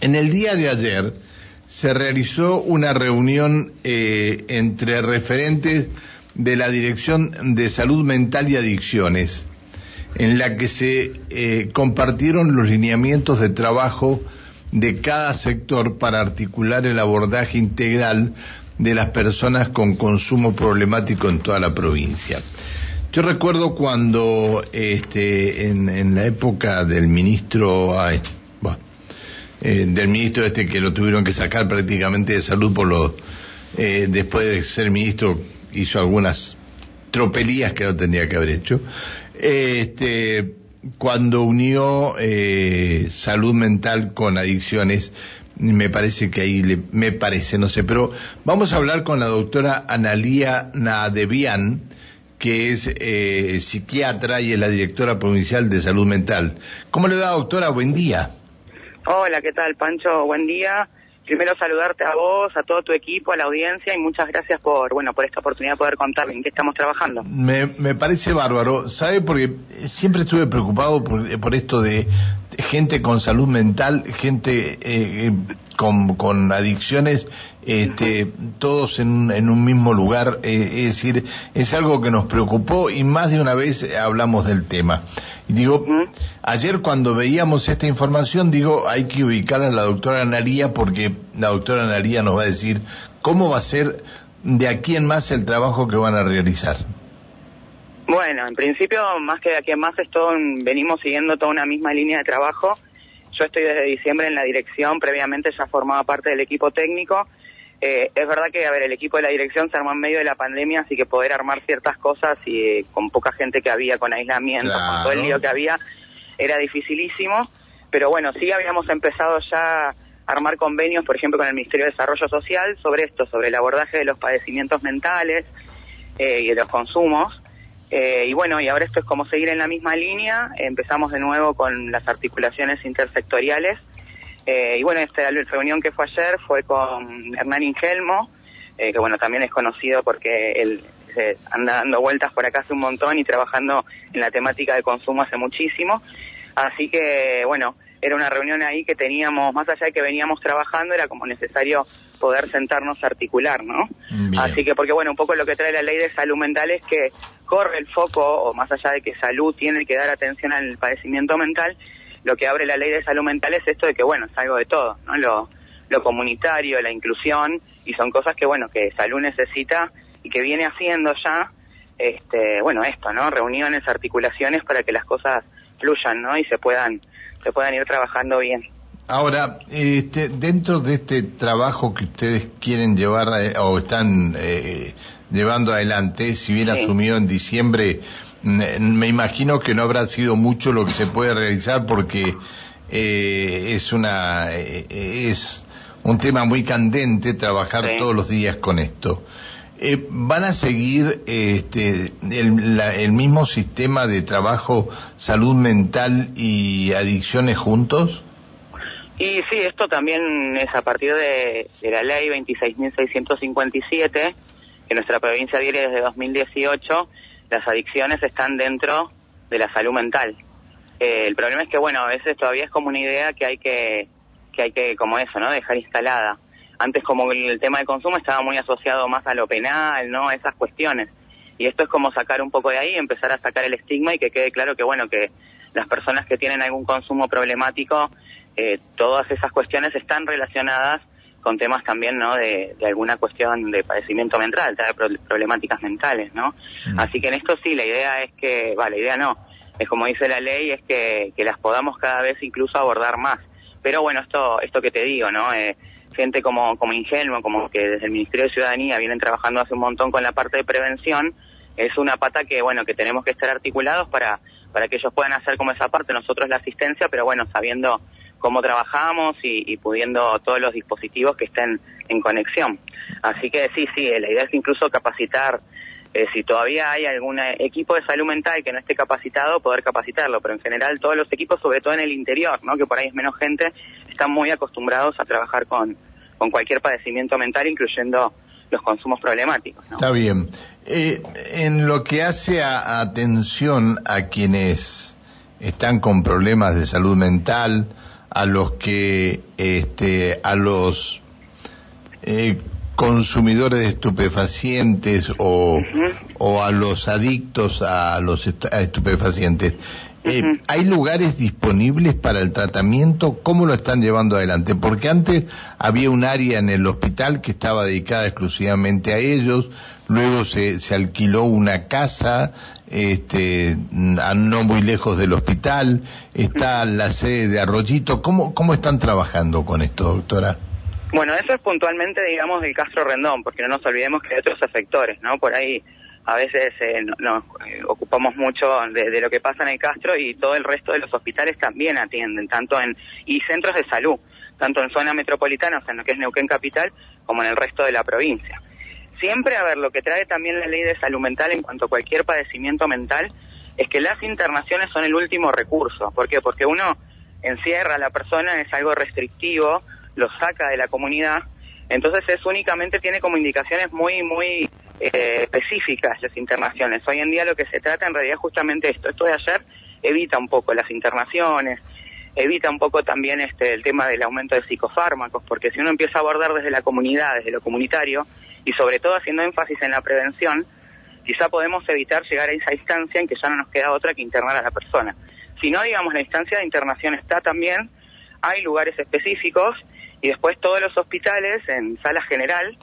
En el día de ayer se realizó una reunión eh, entre referentes de la Dirección de Salud Mental y Adicciones, en la que se eh, compartieron los lineamientos de trabajo de cada sector para articular el abordaje integral de las personas con consumo problemático en toda la provincia. Yo recuerdo cuando este, en, la época del ministro, eh, del ministro este que lo tuvieron que sacar prácticamente de salud por lo, eh, después de ser ministro hizo algunas tropelías que no tendría que haber hecho. este, cuando unió eh, salud mental con adicciones, me parece que ahí le, me parece, no sé, pero vamos a hablar con la doctora Analía Nadevian, que es eh, psiquiatra y es la directora provincial de salud mental. ¿Cómo le va, doctora? Buen día. Hola, ¿qué tal, Pancho? Buen día. Primero saludarte a vos, a todo tu equipo, a la audiencia y muchas gracias por, bueno, por esta oportunidad de poder contar en qué estamos trabajando. Me, parece bárbaro, ¿sabe? Porque siempre estuve preocupado por, por esto de gente con salud mental, gente eh, eh con, con adicciones, este, todos en, en un mismo lugar, eh, es decir, es algo que nos preocupó y más de una vez hablamos del tema. Y digo, ayer cuando veíamos esta información, digo, hay que ubicar a la doctora Naría porque la doctora Naría nos va a decir cómo va a ser de aquí en más el trabajo que van a realizar. Bueno, en principio, más que de aquí en más, esto venimos siguiendo toda una misma línea de trabajo yo estoy desde diciembre en la dirección, previamente ya formaba parte del equipo técnico. Eh, es verdad que, a ver, el equipo de la dirección se armó en medio de la pandemia, así que poder armar ciertas cosas y eh, con poca gente que había, con aislamiento, con todo el lío que había, era dificilísimo. Pero bueno, sí habíamos empezado ya a armar convenios, por ejemplo, con el Ministerio de Desarrollo Social sobre esto, sobre el abordaje de los padecimientos mentales eh, y de los consumos. Eh, y bueno, y ahora esto es como seguir en la misma línea. Empezamos de nuevo con las articulaciones intersectoriales. Eh, y bueno, esta reunión que fue ayer fue con Hernán Ingelmo, eh, que bueno, también es conocido porque él anda dando vueltas por acá hace un montón y trabajando en la temática de consumo hace muchísimo. Así que bueno, era una reunión ahí que teníamos, más allá de que veníamos trabajando, era como necesario poder sentarnos a articular, ¿no? Así que, porque bueno, un poco lo que trae la ley de salud mental es que corre el foco, o más allá de que salud tiene que dar atención al padecimiento mental, lo que abre la ley de salud mental es esto de que, bueno, es algo de todo, ¿no? Lo, comunitario, la inclusión, y son cosas que, bueno, que salud necesita y que viene haciendo ya, este, bueno, esto, ¿no? Reuniones, articulaciones para que las cosas fluyan, ¿no? Y se puedan, se puedan ir trabajando bien. Ahora, este, dentro de este trabajo que ustedes quieren llevar eh, o están eh, llevando adelante, si bien asumió en diciembre, me imagino que no habrá sido mucho lo que se puede realizar porque eh, es una es un tema muy candente trabajar todos los días con esto. ¿Van a seguir este, el, el mismo sistema de trabajo salud mental y adicciones juntos? Y sí, esto también es a partir de, la ley 26.657, que nuestra provincia viene desde 2018, las adicciones están dentro de la salud mental. Eh, el problema es que, bueno, a veces todavía es como una idea que hay que, que hay que, como eso, ¿no? Dejar instalada. Antes como el tema del consumo estaba muy asociado más a lo penal, ¿no? A esas cuestiones. Y esto es como sacar un poco de ahí, empezar a sacar el estigma y que quede claro que, bueno, que las personas que tienen algún consumo problemático eh, todas esas cuestiones están relacionadas con temas también, ¿no? De, alguna cuestión de padecimiento mental, de problemáticas mentales, ¿no? Mm. Así que en esto sí, la idea es que, va, la idea no, es como dice la ley, es que, las podamos cada vez incluso abordar más. Pero bueno, esto, esto que te digo, ¿no? Eh, gente como, como Ingelmo, como que desde el Ministerio de Ciudadanía vienen trabajando hace un montón con la parte de prevención, es una pata que, bueno, que tenemos que estar articulados para, para que ellos puedan hacer como esa parte, nosotros la asistencia, pero bueno, sabiendo cómo trabajamos y, pudiendo todos los dispositivos que estén en conexión. Así que sí, sí, la idea es incluso capacitar, eh, si todavía hay algún equipo de salud mental que no esté capacitado, poder capacitarlo, pero en general todos los equipos, sobre todo en el interior, ¿no? que por ahí es menos gente, están muy acostumbrados a trabajar con, con cualquier padecimiento mental, incluyendo los consumos problemáticos. Está bien. Eh, en lo que hace a atención a quienes están con problemas de salud mental, a los que, este, a los eh, consumidores de estupefacientes o, o a los adictos a los estupefacientes. Eh, ¿Hay lugares disponibles para el tratamiento? ¿Cómo lo están llevando adelante? Porque antes había un área en el hospital que estaba dedicada exclusivamente a ellos, luego se, se alquiló una casa, este, no muy lejos del hospital, está la sede de Arroyito. ¿Cómo, cómo están trabajando con esto, doctora? Bueno, eso es puntualmente, digamos, del Castro Rendón, porque no nos olvidemos que hay otros efectores, ¿no? Por ahí a veces eh, nos eh, ocupamos mucho de, lo que pasa en el Castro y todo el resto de los hospitales también atienden, tanto en, y centros de salud, tanto en zona metropolitana, o sea, en lo que es Neuquén Capital, como en el resto de la provincia. Siempre, a ver, lo que trae también la ley de salud mental en cuanto a cualquier padecimiento mental es que las internaciones son el último recurso. ¿Por qué? Porque uno encierra a la persona, es algo restrictivo, lo saca de la comunidad, entonces es únicamente, tiene como indicaciones muy, muy eh, específicas las internaciones. Hoy en día lo que se trata en realidad es justamente esto. Esto de ayer evita un poco las internaciones, evita un poco también este el tema del aumento de psicofármacos, porque si uno empieza a abordar desde la comunidad, desde lo comunitario, y sobre todo haciendo énfasis en la prevención, quizá podemos evitar llegar a esa instancia en que ya no nos queda otra que internar a la persona. Si no, digamos, la instancia de internación está también, hay lugares específicos, y después todos los hospitales en sala general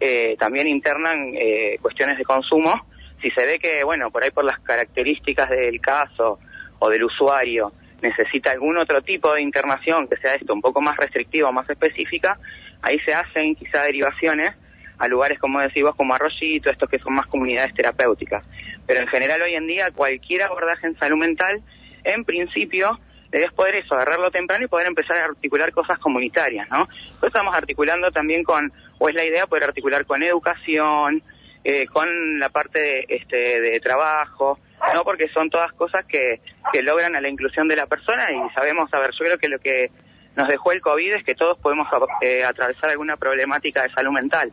eh, también internan eh, cuestiones de consumo. Si se ve que, bueno, por ahí por las características del caso o del usuario necesita algún otro tipo de internación que sea esto un poco más restrictiva o más específica, ahí se hacen quizá derivaciones a lugares como decís vos, como Arroyito, estos que son más comunidades terapéuticas. Pero en general hoy en día cualquier abordaje en salud mental, en principio, debes poder eso, agarrarlo temprano y poder empezar a articular cosas comunitarias, ¿no? Pues estamos articulando también con, o es la idea poder articular con educación, eh, con la parte de, este, de trabajo, ¿no? Porque son todas cosas que, que logran a la inclusión de la persona y sabemos, a ver, yo creo que lo que nos dejó el COVID es que todos podemos eh, atravesar alguna problemática de salud mental,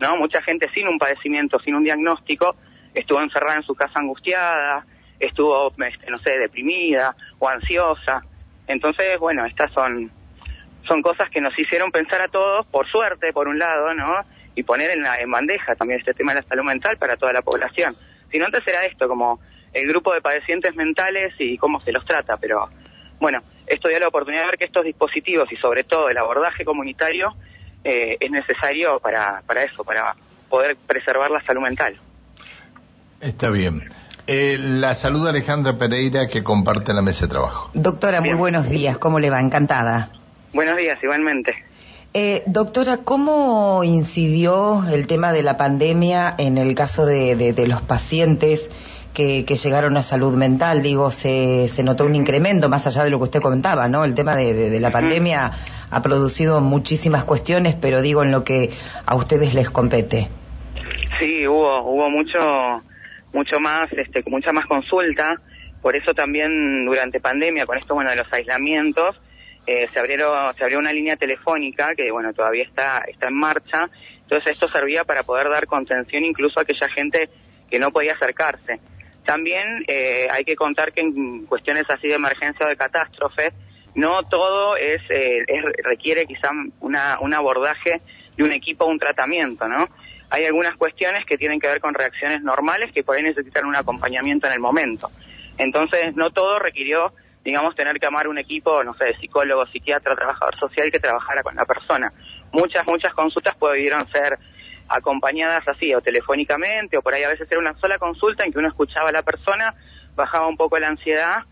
¿no? Mucha gente sin un padecimiento, sin un diagnóstico, estuvo encerrada en su casa angustiada, estuvo, este, no sé, deprimida o ansiosa. Entonces, bueno, estas son, son cosas que nos hicieron pensar a todos, por suerte, por un lado, ¿no? Y poner en, la, en bandeja también este tema de la salud mental para toda la población. Si no, antes era esto, como el grupo de padecientes mentales y cómo se los trata, pero bueno, esto dio la oportunidad de ver que estos dispositivos y sobre todo el abordaje comunitario eh, es necesario para, para eso, para poder preservar la salud mental. Está bien. Eh, la saluda Alejandra Pereira que comparte la mesa de trabajo. Doctora, muy buenos días. ¿Cómo le va? Encantada. Buenos días, igualmente. Eh, doctora, ¿cómo incidió el tema de la pandemia en el caso de, los pacientes que, llegaron a salud mental? Digo, se, se, notó un incremento más allá de lo que usted comentaba, ¿no? El tema de, la pandemia ha producido muchísimas cuestiones, pero digo en lo que a ustedes les compete. Sí, hubo, hubo mucho mucho más, este, mucha más consulta. Por eso también durante pandemia, con esto bueno de los aislamientos, eh, se abrieron, se abrió una línea telefónica que bueno todavía está, está en marcha. Entonces esto servía para poder dar contención incluso a aquella gente que no podía acercarse. También eh, hay que contar que en cuestiones así de emergencia o de catástrofe, no todo es, eh, es requiere quizá una, un abordaje de un equipo, un tratamiento, ¿no? hay algunas cuestiones que tienen que ver con reacciones normales que por ahí necesitan un acompañamiento en el momento. Entonces, no todo requirió, digamos, tener que amar un equipo, no sé, de psicólogo, psiquiatra, trabajador social que trabajara con la persona. Muchas, muchas consultas pudieron ser acompañadas así, o telefónicamente, o por ahí a veces era una sola consulta en que uno escuchaba a la persona, bajaba un poco la ansiedad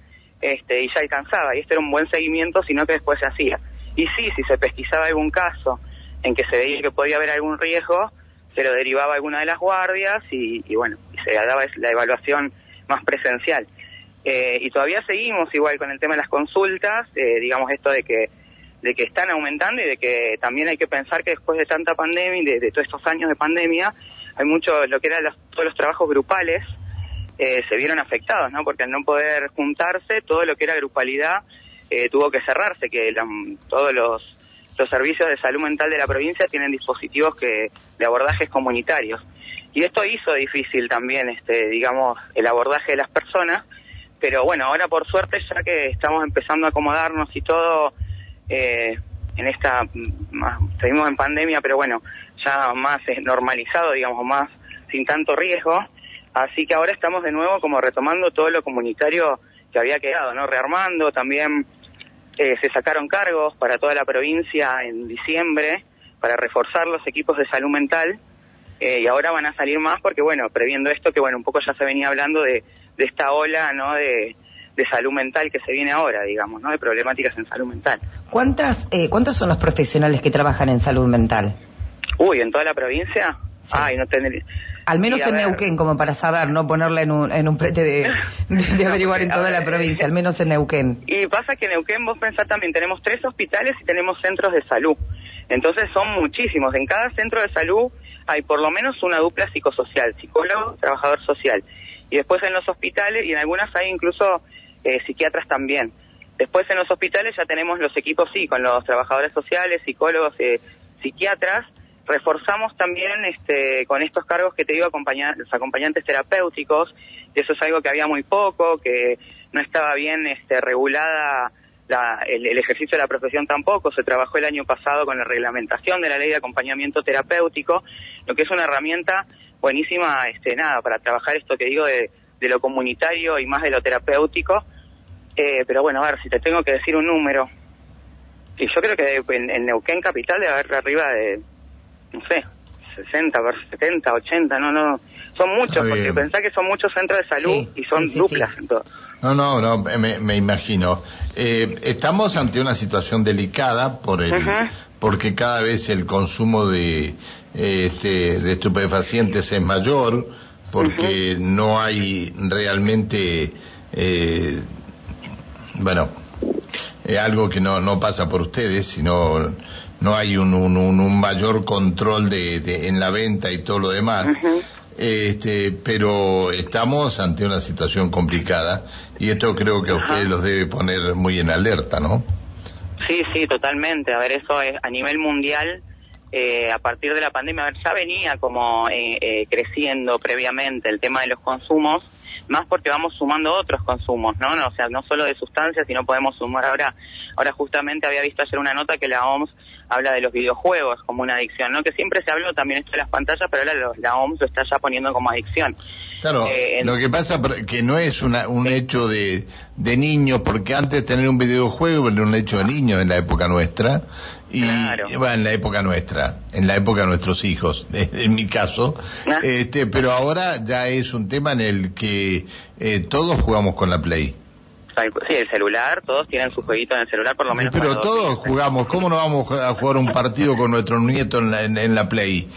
este, y ya alcanzaba. Y este era un buen seguimiento, sino que después se hacía. Y sí, si se pesquisaba algún caso en que se veía que podía haber algún riesgo, se lo derivaba alguna de las guardias y, bueno, y se daba la evaluación más presencial. Eh, y todavía seguimos igual con el tema de las consultas, eh, digamos esto de que de que están aumentando y de que también hay que pensar que después de tanta pandemia y de, todos estos años de pandemia, hay mucho, lo que eran todos los trabajos grupales, eh, se vieron afectados, ¿no? Porque al no poder juntarse, todo lo que era grupalidad tuvo que cerrarse, que todos los los servicios de salud mental de la provincia tienen dispositivos que de abordajes comunitarios. Y esto hizo difícil también, este, digamos, el abordaje de las personas, pero bueno, ahora por suerte ya que estamos empezando a acomodarnos y todo, eh, en esta, seguimos en pandemia, pero bueno, ya más normalizado, digamos, más sin tanto riesgo. Así que ahora estamos de nuevo como retomando todo lo comunitario que había quedado, ¿no? Rearmando, también eh, se sacaron cargos para toda la provincia en diciembre para reforzar los equipos de salud mental eh, y ahora van a salir más porque, bueno, previendo esto que, bueno, un poco ya se venía hablando de, de esta ola, ¿no? De, de salud mental que se viene ahora, digamos, ¿no? De problemáticas en salud mental. ¿Cuántas, eh, ¿Cuántos son los profesionales que trabajan en salud mental? Uy, ¿en toda la provincia? No tendría... Al menos en Neuquén, como para saber, no ponerla en un, en un prete de, de, averiguar en toda la provincia, al menos en Neuquén. Y pasa que en Neuquén, vos pensás también, tenemos tres hospitales y tenemos centros de salud. Entonces son muchísimos. En cada centro de salud hay por lo menos una dupla psicosocial, psicólogo, trabajador social. Y después en los hospitales, y en algunas hay incluso eh, psiquiatras también. Después en los hospitales ya tenemos los equipos, sí, con los trabajadores sociales, psicólogos, eh, psiquiatras. Reforzamos también este, con estos cargos que te digo, los acompañantes terapéuticos, y eso es algo que había muy poco, que no estaba bien este, regulada el, el, ejercicio de la profesión tampoco. Se trabajó el año pasado con la reglamentación de la ley de acompañamiento terapéutico, lo que es una herramienta buenísima, este, nada, para trabajar esto que digo de, de lo comunitario y más de lo terapéutico, eh, pero bueno, a ver, si te tengo que decir un número, y yo creo que en, Neuquén Capital debe haber arriba de, no sé, 60, 70, 80, no, no, son muchos, porque pensá que son muchos centros de salud y son duplas. No, no, no, me, imagino. Eh, estamos ante una situación delicada por el, porque cada vez el consumo de, este, de estupefacientes es mayor, porque no hay realmente eh, bueno, es algo que no, no pasa por ustedes, sino no hay un, un, un mayor control de, en la venta y todo lo demás. Este, pero estamos ante una situación complicada y esto creo que a ustedes los debe poner muy en alerta, ¿no? Sí, sí, totalmente. A ver, eso es a nivel mundial. Eh, a partir de la pandemia, a ver, ya venía como eh, eh, creciendo previamente el tema de los consumos, más porque vamos sumando otros consumos, ¿no? O sea, no solo de sustancias, sino podemos sumar ahora, ahora justamente había visto ayer una nota que la OMS habla de los videojuegos como una adicción, ¿no? Que siempre se habló también esto de las pantallas, pero ahora la OMS lo está ya poniendo como adicción. Claro, eh, lo que pasa que no es una, un hecho de, de niños, porque antes tener un videojuego era un hecho de niños en la época nuestra, y bueno, en la época nuestra, en la época de nuestros hijos, en mi caso, ah. este, pero ahora ya es un tema en el que eh, todos jugamos con la Play. Sí, el celular, todos tienen su jueguito en el celular, por lo menos. Pero todos jugamos, ¿cómo no vamos a jugar un partido con nuestro nieto en la, en la Play?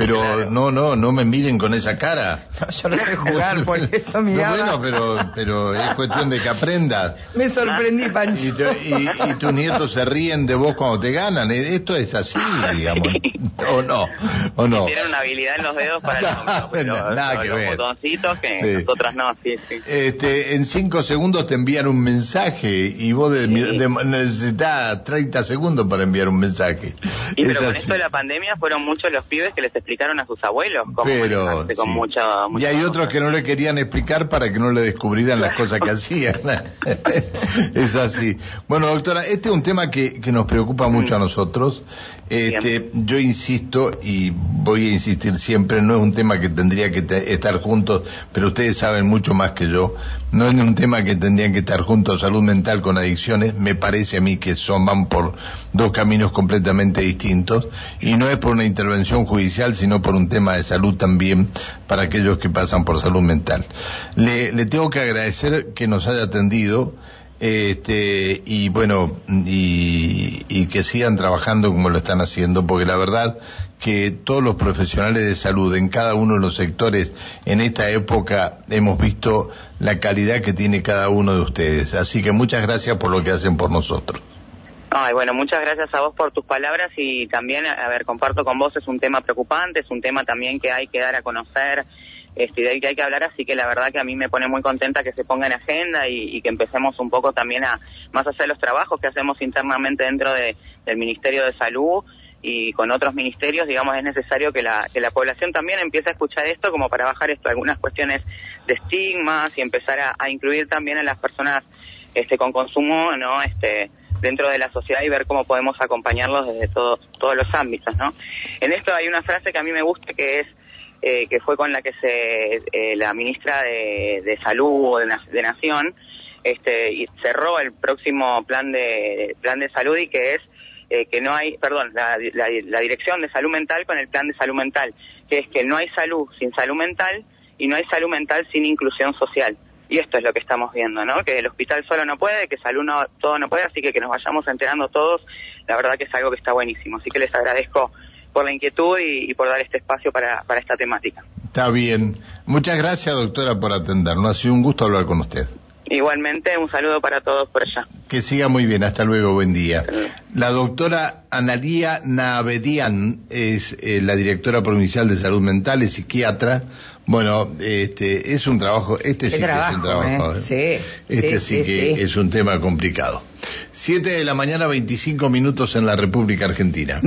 Pero no, no, no me miren con esa cara. yo no sé jugar, por eso mi no, Bueno, pero, pero es cuestión de que aprendas. Me sorprendí, Pancho. Y, tus nietos se ríen de vos cuando te ganan. Eh, esto es así, digamos. ¿O no? ¿O no? Tienen una habilidad en los dedos para los, nada que ver. botoncitos que nosotras no, sí, sí. Este, en cinco segundos te envían un mensaje y vos necesitas 30 segundos para enviar un mensaje. Y pero con esto de la pandemia fueron muchos los pibes que les explicaron a sus abuelos cómo Pero, con mucha, Y hay otros que no le querían explicar para que no le descubrieran las cosas que hacían. es así. Bueno, doctora, este es un tema que, que nos preocupa mucho a mm. nosotros. Este, yo insisto y voy a insistir siempre, no es un tema que tendría que estar juntos, pero ustedes saben mucho más que yo. No es un tema que tendrían que estar juntos salud mental con adicciones. Me parece a mí que son van por dos caminos completamente distintos y no es por una intervención judicial, sino por un tema de salud también para aquellos que pasan por salud mental. Le, le tengo que agradecer que nos haya atendido este, y bueno, y, y, que sigan trabajando como lo están haciendo, porque la verdad que todos los profesionales de salud en cada uno de los sectores en esta época hemos visto la calidad que tiene cada uno de ustedes. Así que muchas gracias por lo que hacen por nosotros. Ay, bueno, muchas gracias a vos por tus palabras y también, a ver, comparto con vos, es un tema preocupante, es un tema también que hay que dar a conocer este, de que hay que hablar, así que la verdad que a mí me pone muy contenta que se ponga en agenda y, que empecemos un poco también a, más allá de los trabajos que hacemos internamente dentro de, del Ministerio de Salud y con otros ministerios, digamos, es necesario que la, que la población también empiece a escuchar esto como para bajar esto, algunas cuestiones de estigmas y empezar a, incluir también a las personas este, con consumo, ¿no? Este, dentro de la sociedad y ver cómo podemos acompañarlos desde todos todos los ámbitos, ¿no? En esto hay una frase que a mí me gusta que es eh, que fue con la que se eh, la ministra de, Salud de, de, Nación este, y cerró el próximo plan de plan de salud y que es eh, que no hay, perdón, la, la, dirección de salud mental con el plan de salud mental, que es que no hay salud sin salud mental y no hay salud mental sin inclusión social. Y esto es lo que estamos viendo, ¿no? Que el hospital solo no puede, que salud no, todo no puede, así que que nos vayamos enterando todos, la verdad que es algo que está buenísimo. Así que les agradezco por la inquietud y, por dar este espacio para, para esta temática. Está bien. Muchas gracias, doctora, por atendernos. Ha sido un gusto hablar con usted. Igualmente, un saludo para todos por allá. Que siga muy bien, hasta luego, buen día. La doctora Analía Navedian es eh, la directora provincial de salud mental, es psiquiatra. Bueno, este es un trabajo, este sí que es un trabajo. ¿eh? Sí, este sí, que es un tema complicado. Siete de la mañana, 25 minutos en la República Argentina.